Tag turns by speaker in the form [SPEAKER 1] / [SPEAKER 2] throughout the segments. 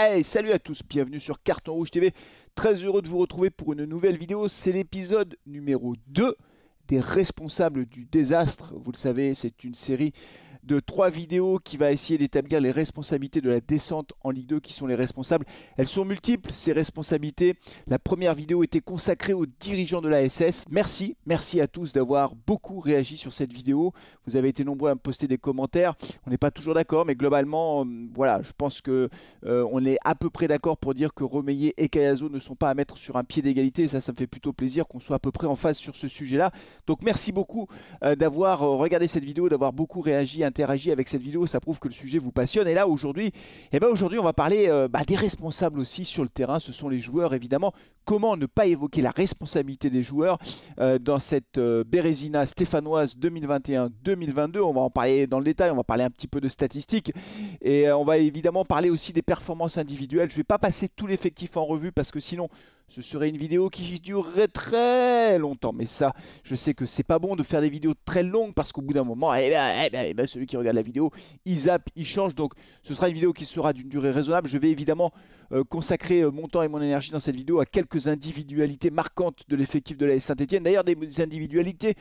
[SPEAKER 1] Hey, salut à tous, bienvenue sur Carton Rouge TV. Très heureux de vous retrouver pour une nouvelle vidéo. C'est l'épisode numéro 2 des responsables du désastre. Vous le savez, c'est une série de trois vidéos qui va essayer d'établir les responsabilités de la descente en Ligue 2 qui sont les responsables. Elles sont multiples, ces responsabilités. La première vidéo était consacrée aux dirigeants de la SS. Merci, merci à tous d'avoir beaucoup réagi sur cette vidéo. Vous avez été nombreux à me poster des commentaires. On n'est pas toujours d'accord, mais globalement, euh, voilà, je pense que euh, on est à peu près d'accord pour dire que Romeyer et Kayazo ne sont pas à mettre sur un pied d'égalité. Ça, ça me fait plutôt plaisir qu'on soit à peu près en phase sur ce sujet-là. Donc merci beaucoup euh, d'avoir regardé cette vidéo, d'avoir beaucoup réagi, interagi avec cette vidéo, ça prouve que le sujet vous passionne. Et là aujourd'hui, eh ben aujourd'hui on va parler euh, bah, des responsables aussi sur le terrain, ce sont les joueurs évidemment. Comment ne pas évoquer la responsabilité des joueurs euh, dans cette euh, Bérésina stéphanoise 2021-2022 On va en parler dans le détail, on va parler un petit peu de statistiques et on va évidemment parler aussi des performances individuelles. Je ne vais pas passer tout l'effectif en revue parce que sinon ce serait une vidéo qui durerait très longtemps. Mais ça, je sais que c'est pas bon de faire des vidéos très longues parce qu'au bout d'un moment, eh ben, eh ben, eh ben, celui qui regarde la vidéo, il zappe, il change. Donc ce sera une vidéo qui sera d'une durée raisonnable. Je vais évidemment euh, consacrer euh, mon temps et mon énergie dans cette vidéo à quelques individualités marquantes de l'effectif de la Saint-Etienne. D'ailleurs, des individualités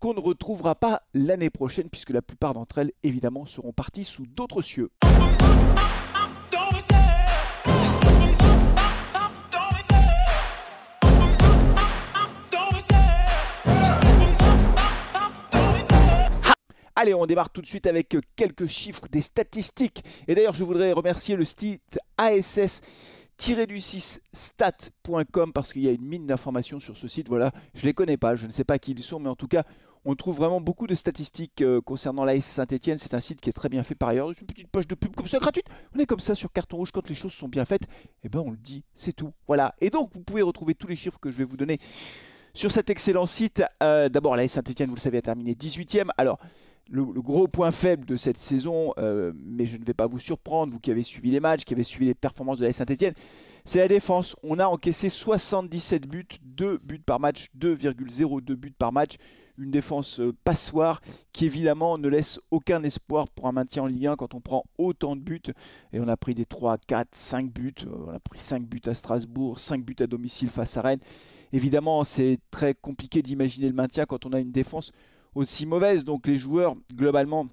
[SPEAKER 1] qu'on ne retrouvera pas l'année prochaine puisque la plupart d'entre elles, évidemment, seront parties sous d'autres cieux. Allez, on démarre tout de suite avec quelques chiffres des statistiques. Et d'ailleurs, je voudrais remercier le site ASS du 6 stat.com parce qu'il y a une mine d'informations sur ce site. Voilà, je ne les connais pas, je ne sais pas qui ils sont, mais en tout cas, on trouve vraiment beaucoup de statistiques euh, concernant l'AS Saint-Etienne. C'est un site qui est très bien fait par ailleurs. Une petite poche de pub comme ça gratuite. On est comme ça sur carton rouge quand les choses sont bien faites. Eh ben on le dit, c'est tout. Voilà. Et donc vous pouvez retrouver tous les chiffres que je vais vous donner sur cet excellent site. Euh, d'abord, l'AS Saint-Etienne, vous le savez, a terminé 18e. Alors le, gros point faible de cette saison, euh, mais je ne vais pas vous surprendre, vous qui avez suivi les matchs, qui avez suivi les performances de la Saint-Etienne, c'est la défense. On a encaissé 77 buts, 2 buts par match, 2,02 buts par match. Une défense euh, passoire qui évidemment ne laisse aucun espoir pour un maintien en Ligue 1 quand on prend autant de buts. Et on a pris des 3, 4, 5 buts. Euh, on a pris 5 buts à Strasbourg, 5 buts à domicile face à Rennes. Évidemment, c'est très compliqué d'imaginer le maintien quand on a une défense aussi mauvaise. Donc les joueurs, globalement,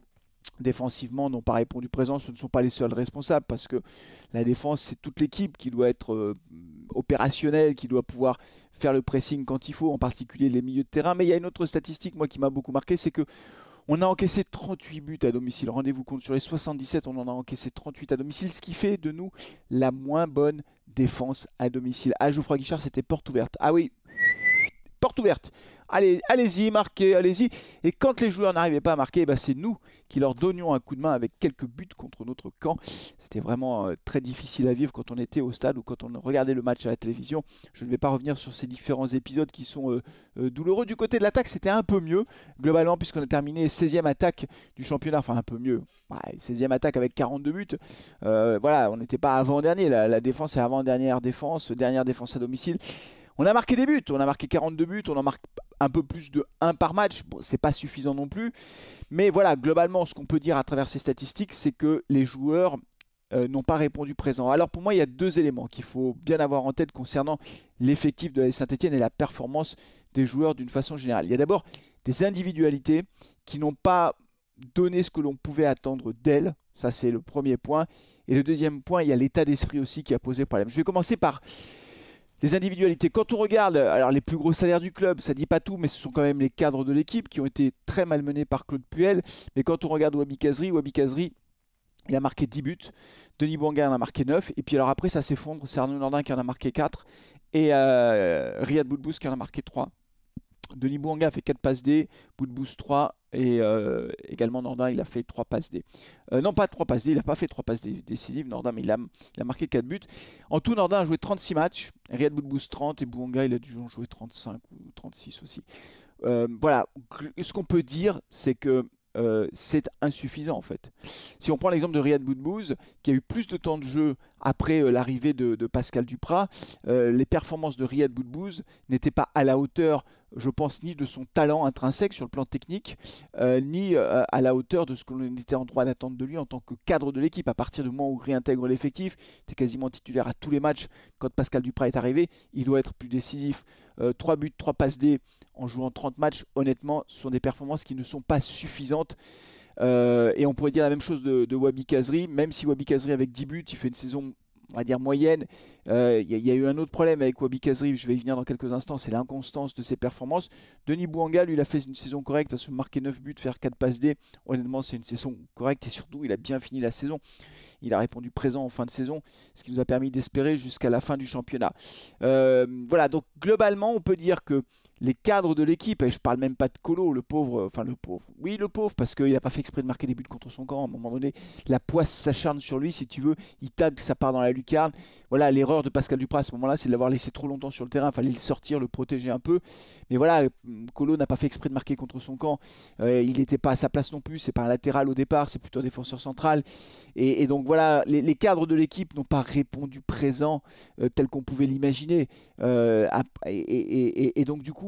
[SPEAKER 1] défensivement, n'ont pas répondu présent. Ce ne sont pas les seuls responsables parce que la défense, c'est toute l'équipe qui doit être euh, opérationnelle, qui doit pouvoir faire le pressing quand il faut, en particulier les milieux de terrain. Mais il y a une autre statistique, moi, qui m'a beaucoup marqué, c'est que on a encaissé 38 buts à domicile. Rendez-vous compte, sur les 77, on en a encaissé 38 à domicile, ce qui fait de nous la moins bonne défense à domicile. Ah, Geoffroy Guichard, c'était porte ouverte. Ah oui, porte ouverte. Allez, allez-y, marquez, allez-y. Et quand les joueurs n'arrivaient pas à marquer, bah, c'est nous qui leur donnions un coup de main avec quelques buts contre notre camp. C'était vraiment euh, très difficile à vivre quand on était au stade ou quand on regardait le match à la télévision. Je ne vais pas revenir sur ces différents épisodes qui sont euh, euh, douloureux. Du côté de l'attaque, c'était un peu mieux, globalement, puisqu'on a terminé 16e attaque du championnat. Enfin, un peu mieux. 16e attaque avec 42 buts. voilà, on n'était pas avant-dernier. La, la défense est avant-dernière défense, dernière défense à domicile. On a marqué des buts, on a marqué 42 buts, on en marque un peu plus de 1 par match. C'est pas suffisant non plus. Mais voilà, globalement, ce qu'on peut dire à travers ces statistiques, c'est que les joueurs euh, n'ont pas répondu présent. Alors pour moi, il y a deux éléments qu'il faut bien avoir en tête concernant l'effectif de la Saint-Etienne et la performance des joueurs d'une façon générale. Il y a d'abord des individualités qui n'ont pas donné ce que l'on pouvait attendre d'elles. Ça, c'est le premier point. Et le deuxième point, il y a l'état d'esprit aussi qui a posé problème. Je vais commencer par les individualités. Quand on regarde alors les plus gros salaires du club, ça dit pas tout, mais ce sont quand même les cadres de l'équipe qui ont été très malmenés par Claude Puel. Mais quand on regarde Wabi Kazri, Wabi Kazri, il a marqué 10 buts. Denis Bouanga en a marqué 9. Et puis alors après, ça s'effondre. C'est Arnaud Nordin qui en a marqué 4. Et euh, Riyad Boudbous qui en a marqué 3. Denis Bouanga a fait 4 passes D, Boudbous 3 et euh, également Nordin il a fait 3 passes D. Euh, non pas 3 passes D, il n'a pas fait 3 passes D décisives Nordin mais il a, marqué 4 buts. En tout Nordin a joué 36 matchs, Riyad Boudbous 30 et Bouanga il a dû en jouer 35 ou 36 aussi. Euh, voilà, ce qu'on peut dire c'est que c'est insuffisant en fait. Si on prend l'exemple de Riyad Boudbouz qui a eu plus de temps de jeu après euh, l'arrivée de, Pascal Duprat, euh, les performances de Riyad Boudbouz n'étaient pas à la hauteur, je pense, ni de son talent intrinsèque sur le plan technique, euh, ni à la hauteur de ce qu'on était en droit d'attendre de lui en tant que cadre de l'équipe. À partir du moment où il réintègre l'effectif, il était quasiment titulaire à tous les matchs. Quand Pascal Duprat est arrivé, il doit être plus décisif. 3 buts, 3 passes D en jouant 30 matchs, honnêtement, ce sont des performances qui ne sont pas suffisantes. Euh, et on pourrait dire la même chose de, Wabi Kazri, même si Wabi Kazri avec 10 buts, il fait une saison on va dire moyenne. Euh, il y, a eu un autre problème avec Wabi Kazri, je vais y venir dans quelques instants, c'est l'inconstance de ses performances. Denis Bouanga, lui, il a fait une saison correcte parce que marquer 9 buts, faire 4 passes D, honnêtement, c'est une saison correcte et surtout, il a bien fini la saison. Il a répondu présent en fin de saison, ce qui nous a permis d'espérer jusqu'à la fin du championnat. Euh, voilà, donc globalement, on peut dire que les cadres de l'équipe, et je parle même pas de Colo, le pauvre, enfin le pauvre, oui le pauvre, parce qu'il n'a pas fait exprès de marquer des buts contre son camp, à un moment donné, la poisse s'acharne sur lui, si tu veux, il tag, ça part dans la lucarne. Voilà, l'erreur de Pascal Duprat à ce moment-là, c'est de l'avoir laissé trop longtemps sur le terrain, il fallait le sortir, le protéger un peu. Mais voilà, Colo n'a pas fait exprès de marquer contre son camp, euh, il n'était pas à sa place non plus, c'est pas un latéral au départ, c'est plutôt un défenseur central. Et, donc voilà, les, cadres de l'équipe n'ont pas répondu présent euh, tel qu'on pouvait l'imaginer. Euh, et donc du coup,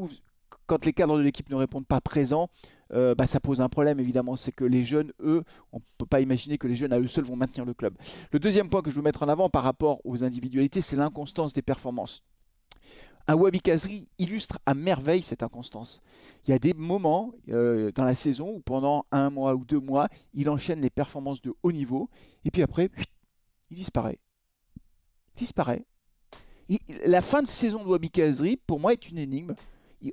[SPEAKER 1] quand les cadres de l'équipe ne répondent pas présents, euh, bah, ça pose un problème évidemment. C'est que les jeunes, eux, on ne peut pas imaginer que les jeunes à eux seuls vont maintenir le club. Le deuxième point que je veux mettre en avant par rapport aux individualités, c'est l'inconstance des performances. Un Wabi Kazri illustre à merveille cette inconstance. Il y a des moments euh, dans la saison où pendant un mois ou deux mois, il enchaîne les performances de haut niveau et puis après, il disparaît. Il disparaît. la fin de saison de Wabi Kazri, pour moi, est une énigme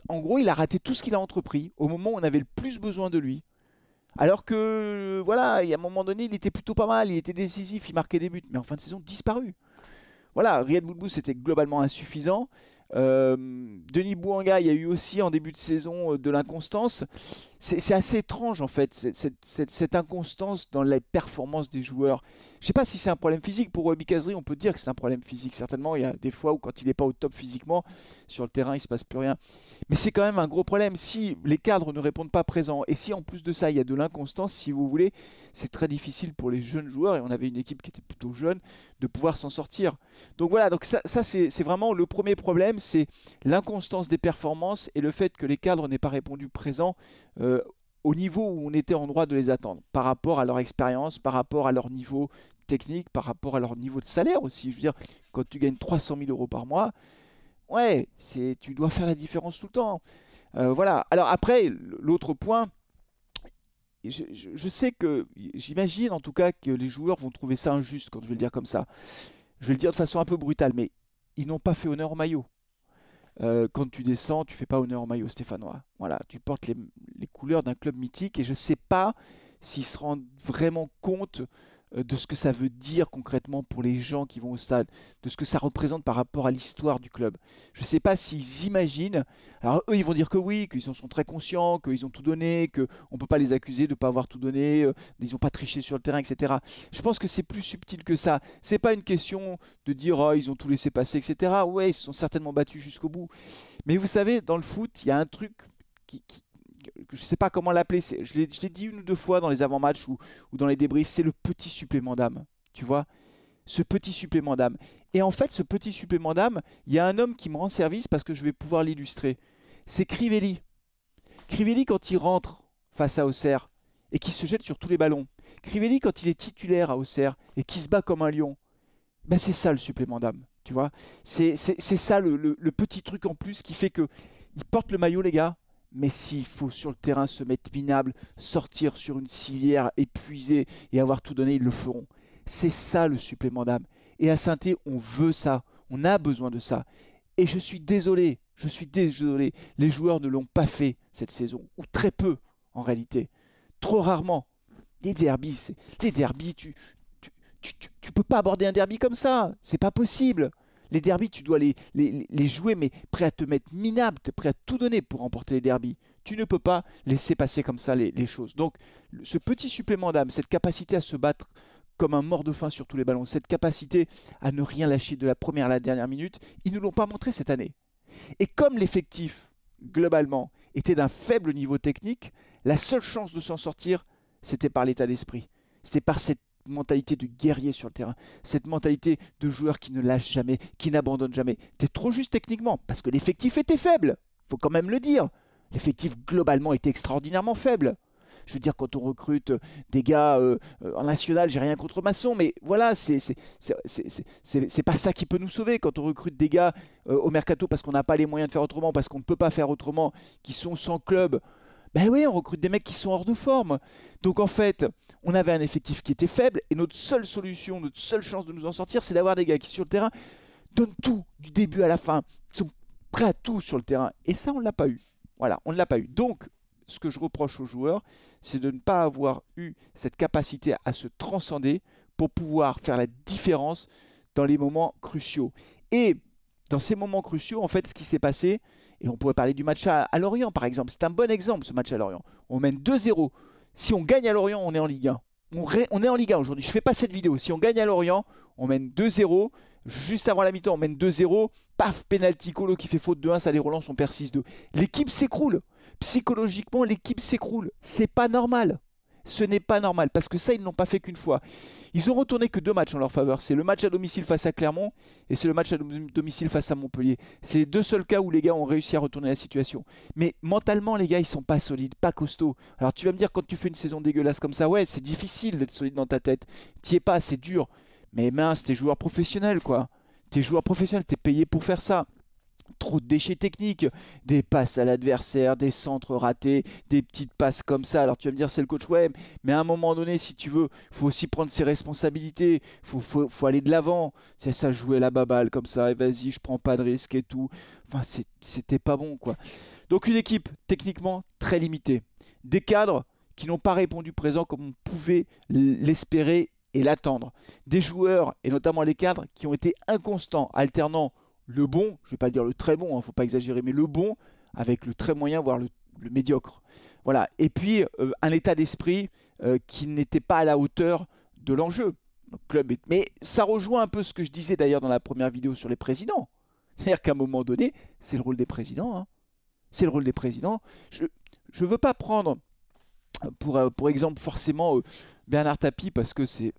[SPEAKER 1] en gros, il a raté tout ce qu'il a entrepris au moment où on avait le plus besoin de lui. Alors que, voilà, à un moment donné, il était plutôt pas mal, il était décisif, il marquait des buts, mais en fin de saison, disparu. Voilà, Riyad Boudbou, c'était globalement insuffisant. Euh, Denis Bouanga, il y a eu aussi en début de saison euh, de l'inconstance. C'est assez étrange en fait, cette, inconstance dans les performances des joueurs. Je ne sais pas si c'est un problème physique. Pour Wabi Kazri, on peut dire que c'est un problème physique. Certainement, il y a des fois où quand il n'est pas au top physiquement, sur le terrain, il ne se passe plus rien. Mais c'est quand même un gros problème. Si les cadres ne répondent pas présents, et si en plus de ça, il y a de l'inconstance, si vous voulez, c'est très difficile pour les jeunes joueurs, et on avait une équipe qui était plutôt jeune, de pouvoir s'en sortir. Donc voilà, donc ça, c'est vraiment le premier problème, c'est l'inconstance des performances et le fait que les cadres n'aient pas répondu présents. Euh, au niveau où on était en droit de les attendre, par rapport à leur expérience, par rapport à leur niveau technique, par rapport à leur niveau de salaire aussi. Je veux dire, quand tu gagnes 300 000 euros par mois, ouais, c'est, tu dois faire la différence tout le temps. Euh, voilà. Alors après, l'autre point, je, je, sais que, j'imagine en tout cas que les joueurs vont trouver ça injuste quand je vais le dire comme ça. Je vais le dire de façon un peu brutale, mais ils n'ont pas fait honneur au maillot. Euh, quand tu descends, tu fais pas honneur au maillot stéphanois. Voilà, tu portes les, couleurs d'un club mythique et je ne sais pas s'ils se rendent vraiment compte de ce que ça veut dire concrètement pour les gens qui vont au stade, de ce que ça représente par rapport à l'histoire du club. Je ne sais pas s'ils imaginent. Alors eux, ils vont dire que oui, qu'ils en sont très conscients, qu'ils ont tout donné, qu'on ne peut pas les accuser de ne pas avoir tout donné, euh, ils n'ont pas triché sur le terrain, etc. Je pense que c'est plus subtil que ça. C'est pas une question de dire oh, ils ont tout laissé passer, etc. Ouais, ils se sont certainement battus jusqu'au bout. Mais vous savez, dans le foot, il y a un truc qui, je ne sais pas comment l'appeler, je l'ai dit une ou deux fois dans les avant-matchs ou, dans les débriefs, c'est le petit supplément d'âme. Tu vois Ce petit supplément d'âme. Et en fait, ce petit supplément d'âme, il y a un homme qui me rend service parce que je vais pouvoir l'illustrer. C'est Crivelli. Crivelli, quand il rentre face à Auxerre et qui se jette sur tous les ballons. Crivelli, quand il est titulaire à Auxerre et qui se bat comme un lion. Ben c'est ça le supplément d'âme. Tu vois C'est ça le, le petit truc en plus qui fait que il porte le maillot, les gars, mais s'il faut sur le terrain se mettre minable, sortir sur une civière épuisée et avoir tout donné, ils le feront. C'est ça le supplément d'âme. Et à saint on veut ça. On a besoin de ça. Et je suis désolé, je suis désolé. Les joueurs ne l'ont pas fait cette saison, ou très peu en réalité. Trop rarement. Les derbies, les derbies, tu, tu, tu, tu, peux pas aborder un derby comme ça. C'est pas possible. Les derbies, tu dois les, les, jouer, mais prêt à te mettre minable, prêt à tout donner pour remporter les derbies. Tu ne peux pas laisser passer comme ça les, choses. Donc, ce petit supplément d'âme, cette capacité à se battre comme un mort de faim sur tous les ballons, cette capacité à ne rien lâcher de la première à la dernière minute, ils ne l'ont pas montré cette année. Et comme l'effectif, globalement, était d'un faible niveau technique, la seule chance de s'en sortir, c'était par l'état d'esprit. C'était par cette mentalité de guerrier sur le terrain, cette mentalité de joueur qui ne lâche jamais, qui n'abandonne jamais. T'es trop juste techniquement, parce que l'effectif était faible, faut quand même le dire. L'effectif globalement était extraordinairement faible. Je veux dire, quand on recrute des gars euh, euh, en national, j'ai rien contre Masson, mais voilà, c'est pas ça qui peut nous sauver. Quand on recrute des gars euh, au mercato parce qu'on n'a pas les moyens de faire autrement, parce qu'on ne peut pas faire autrement, qui sont sans club, ben oui, on recrute des mecs qui sont hors de forme. Donc en fait, on avait un effectif qui était faible et notre seule solution, notre seule chance de nous en sortir, c'est d'avoir des gars qui sur le terrain donnent tout du début à la fin, sont prêts à tout sur le terrain. Et ça, on ne l'a pas eu. Voilà, on ne l'a pas eu. Donc, ce que je reproche aux joueurs, c'est de ne pas avoir eu cette capacité à se transcender pour pouvoir faire la différence dans les moments cruciaux. Et dans ces moments cruciaux, en fait, ce qui s'est passé, et on pourrait parler du match à, Lorient, par exemple. C'est un bon exemple, ce match à Lorient. On mène 2-0. Si on gagne à Lorient, on est en Ligue 1. On, est en Ligue 1 aujourd'hui. Je ne fais pas cette vidéo. Si on gagne à Lorient, on mène 2-0. Juste avant la mi-temps, on mène 2-0. Paf, penalty, Colo qui fait faute de 1, ça les relance, on perd 6-2. L'équipe s'écroule. Psychologiquement, l'équipe s'écroule. C'est pas normal. Ce n'est pas normal parce que ça, ils n'ont pas fait qu'une fois. Ils ont retourné que deux matchs en leur faveur. C'est le match à domicile face à Clermont et c'est le match à domicile face à Montpellier. C'est les deux seuls cas où les gars ont réussi à retourner la situation. Mais mentalement, les gars, ils sont pas solides, pas costauds. Alors tu vas me dire, quand tu fais une saison dégueulasse comme ça, ouais, c'est difficile d'être solide dans ta tête. T'y es pas, c'est dur. Mais mince, t'es joueur professionnel, quoi. T'es joueur professionnel, t'es payé pour faire ça trop de déchets techniques, des passes à l'adversaire, des centres ratés, des petites passes comme ça. Alors tu vas me dire c'est le coach ouais, mais à un moment donné, si tu veux, faut aussi prendre ses responsabilités, faut, faut, faut aller de l'avant. C'est ça jouer la baballe comme ça, et vas-y, je prends pas de risque et tout. Enfin, c'était pas bon quoi. Donc une équipe techniquement très limitée, des cadres qui n'ont pas répondu présent comme on pouvait l'espérer et l'attendre, des joueurs et notamment les cadres qui ont été inconstants, alternant le bon, je ne vais pas dire le très bon, il hein, ne faut pas exagérer, mais le bon avec le très moyen, voire le, médiocre. Voilà. Et puis euh, un état d'esprit euh, qui n'était pas à la hauteur de l'enjeu. Club Mais ça rejoint un peu ce que je disais d'ailleurs dans la première vidéo sur les présidents. C'est-à-dire qu'à un moment donné, c'est le rôle des présidents. Hein. C'est le rôle des présidents. Je ne veux pas prendre pour, euh, pour exemple forcément Bernard Tapie parce que c'est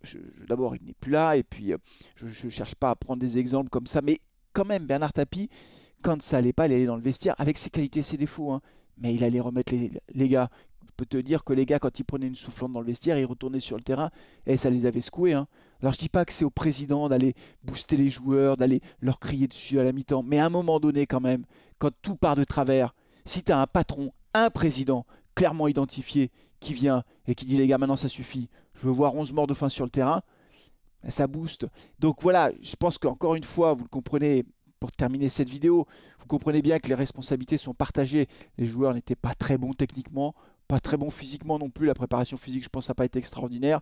[SPEAKER 1] d'abord il n'est plus là et puis je ne cherche pas à prendre des exemples comme ça mais quand même, Bernard Tapie, quand ça allait pas, il allait dans le vestiaire avec ses qualités ses défauts. Hein. Mais il allait remettre les, gars. Je peux te dire que les gars, quand ils prenaient une soufflante dans le vestiaire, ils retournaient sur le terrain et ça les avait secoués. Hein. Alors je dis pas que c'est au président d'aller booster les joueurs, d'aller leur crier dessus à la mi-temps. Mais à un moment donné, quand même, quand tout part de travers, si tu as un patron, un président clairement identifié qui vient et qui dit les gars, maintenant ça suffit, je veux voir 11 morts de faim sur le terrain, ça booste. Donc voilà, je pense qu'encore une fois, vous le comprenez, pour terminer cette vidéo, vous comprenez bien que les responsabilités sont partagées. Les joueurs n'étaient pas très bons techniquement, pas très bons physiquement non plus. La préparation physique, je pense, n'a pas été extraordinaire.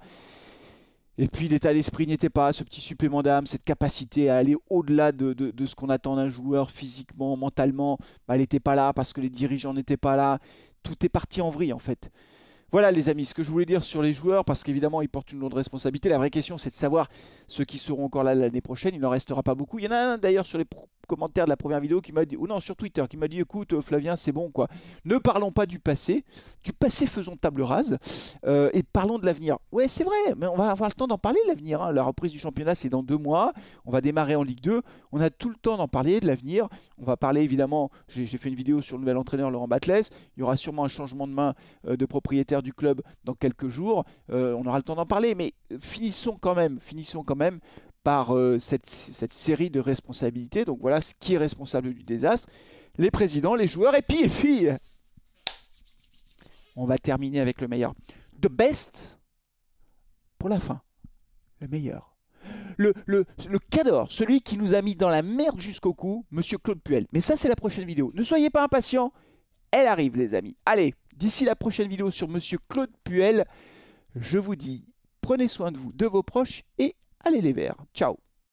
[SPEAKER 1] Et puis l'état d'esprit n'était pas, ce petit supplément d'âme, cette capacité à aller au-delà de, ce qu'on attend d'un joueur physiquement, mentalement, bah, elle n'était pas là parce que les dirigeants n'étaient pas là. Tout est parti en vrille en fait. Voilà les amis, ce que je voulais dire sur les joueurs, parce qu'évidemment ils portent une lourde responsabilité. La vraie question c'est de savoir ceux qui seront encore là l'année prochaine. Il n'en restera pas beaucoup. Il y en a un d'ailleurs sur les commentaire de la première vidéo qui m'a dit, ou non, sur Twitter, qui m'a dit écoute, euh, Flavien, c'est bon quoi. Ne parlons pas du passé, du passé faisons table rase euh, et parlons de l'avenir. Ouais, c'est vrai, mais on va avoir le temps d'en parler l'avenir. Hein. La reprise du championnat, c'est dans deux mois. On va démarrer en Ligue 2. On a tout le temps d'en parler de l'avenir. On va parler évidemment, j'ai fait une vidéo sur le nouvel entraîneur Laurent Batles. Il y aura sûrement un changement de main euh, de propriétaire du club dans quelques jours. on aura le temps d'en parler, mais finissons quand même, finissons quand même par euh, cette, série de responsabilités. Donc voilà ce qui est responsable du désastre. Les présidents, les joueurs, et puis, et puis, on va terminer avec le meilleur. The best pour la fin. Le meilleur. Le, le, cadre, celui qui nous a mis dans la merde jusqu'au cou, Monsieur Claude Puel. Mais ça, c'est la prochaine vidéo. Ne soyez pas impatients. Elle arrive, les amis. Allez, d'ici la prochaine vidéo sur Monsieur Claude Puel, je vous dis, prenez soin de vous, de vos proches et Allez les verts. Ciao